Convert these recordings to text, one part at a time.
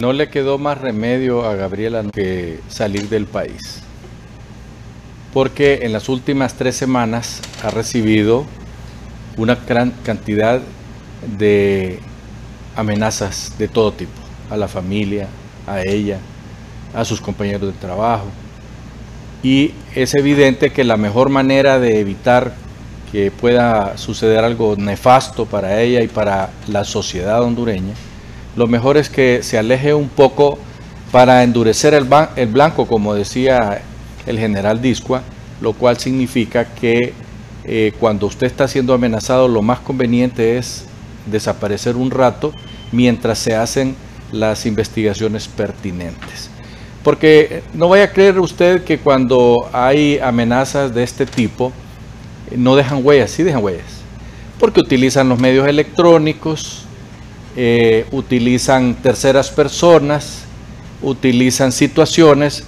No le quedó más remedio a Gabriela que salir del país, porque en las últimas tres semanas ha recibido una gran cantidad de amenazas de todo tipo, a la familia, a ella, a sus compañeros de trabajo. Y es evidente que la mejor manera de evitar que pueda suceder algo nefasto para ella y para la sociedad hondureña lo mejor es que se aleje un poco para endurecer el, blanco, como decía el general Discua, lo cual significa que eh, cuando usted está siendo amenazado, lo más conveniente es desaparecer un rato mientras se hacen las investigaciones pertinentes. Porque no vaya a creer usted que cuando hay amenazas de este tipo, no dejan huellas, sí dejan huellas. Porque utilizan los medios electrónicos, eh, utilizan terceras personas, utilizan situaciones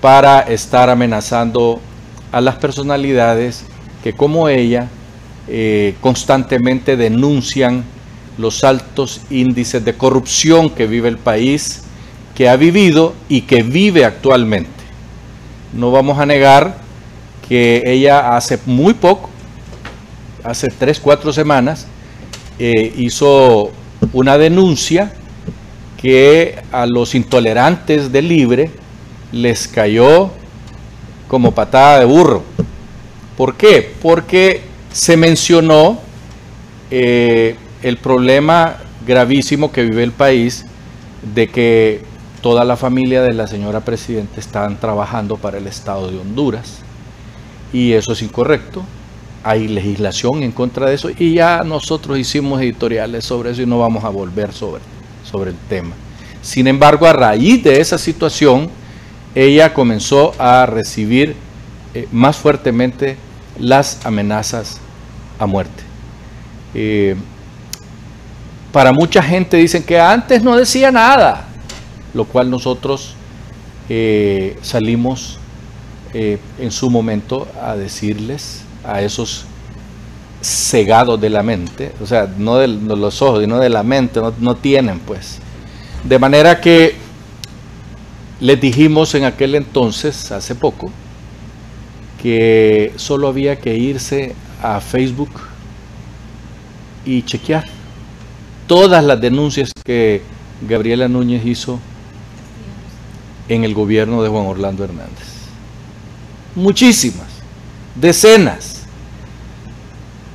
para estar amenazando a las personalidades que como ella eh, constantemente denuncian los altos índices de corrupción que vive el país, que ha vivido y que vive actualmente. No vamos a negar que ella hace muy poco, hace tres, cuatro semanas, eh, hizo una denuncia que a los intolerantes de Libre les cayó como patada de burro. ¿Por qué? Porque se mencionó eh, el problema gravísimo que vive el país de que toda la familia de la señora presidenta están trabajando para el Estado de Honduras y eso es incorrecto hay legislación en contra de eso y ya nosotros hicimos editoriales sobre eso y no vamos a volver sobre, sobre el tema. Sin embargo, a raíz de esa situación, ella comenzó a recibir eh, más fuertemente las amenazas a muerte. Eh, para mucha gente dicen que antes no decía nada, lo cual nosotros eh, salimos en su momento a decirles a esos cegados de la mente, o sea, no de los ojos, sino de la mente, no, tienen pues. De manera que les dijimos en aquel entonces, hace poco, que solo había que irse a Facebook y chequear todas las denuncias que Gabriela Núñez hizo en el gobierno de Juan Orlando Hernández. Muchísimas, decenas.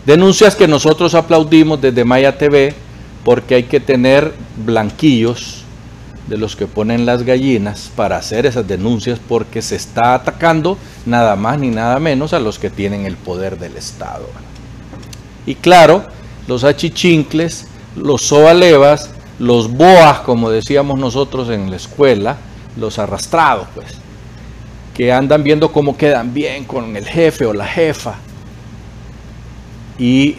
Denuncias que nosotros aplaudimos desde Maya TV porque hay que tener blanquillos de los que ponen las gallinas para hacer esas denuncias porque se está atacando nada más ni nada menos a los que tienen el poder del Estado. Y claro, los achichincles, los soalevas, los boas, como decíamos nosotros en la escuela, los arrastrados, pues, que andan viendo cómo quedan bien con el jefe o la jefa y,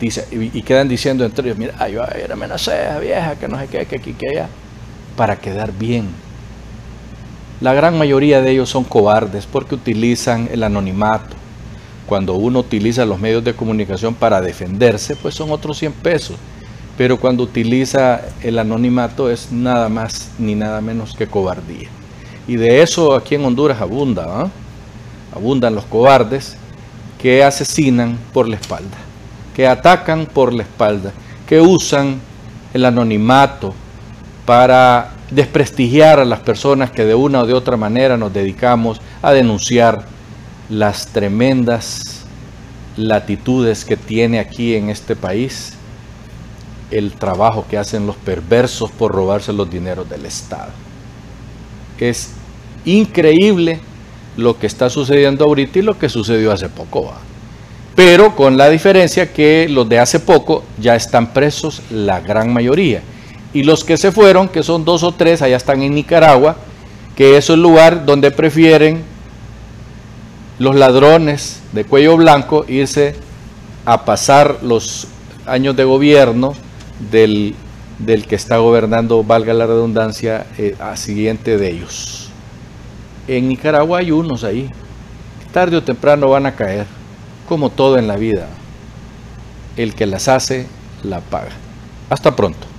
y, quedan diciendo entre ellos, mira, yo era amenacé vieja, que no sé qué, que aquí, que para quedar bien. La gran mayoría de ellos son cobardes porque utilizan el anonimato. Cuando uno utiliza los medios de comunicación para defenderse, pues son otros 100 pesos. Pero cuando utiliza el anonimato es nada más ni nada menos que cobardía. Y de eso aquí en Honduras abunda. ¿ah? Abundan los cobardes que asesinan por la espalda, que atacan por la espalda, que usan el anonimato para desprestigiar a las personas que de una o de otra manera nos dedicamos a denunciar las tremendas latitudes que tiene aquí en este país el trabajo que hacen los perversos por robarse los dineros del Estado. Es increíble lo que está sucediendo ahorita y lo que sucedió hace poco. Pero con la diferencia que los de hace poco ya están presos la gran mayoría. Y los que se fueron, que son dos o tres, allá están en Nicaragua, que es el lugar donde prefieren los ladrones de cuello blanco irse a pasar los años de gobierno del, que está gobernando, valga la redundancia, eh, a siguiente de ellos. En Nicaragua hay unos ahí. Tarde o temprano van a caer, como todo en la vida. El que las hace, la paga. Hasta pronto.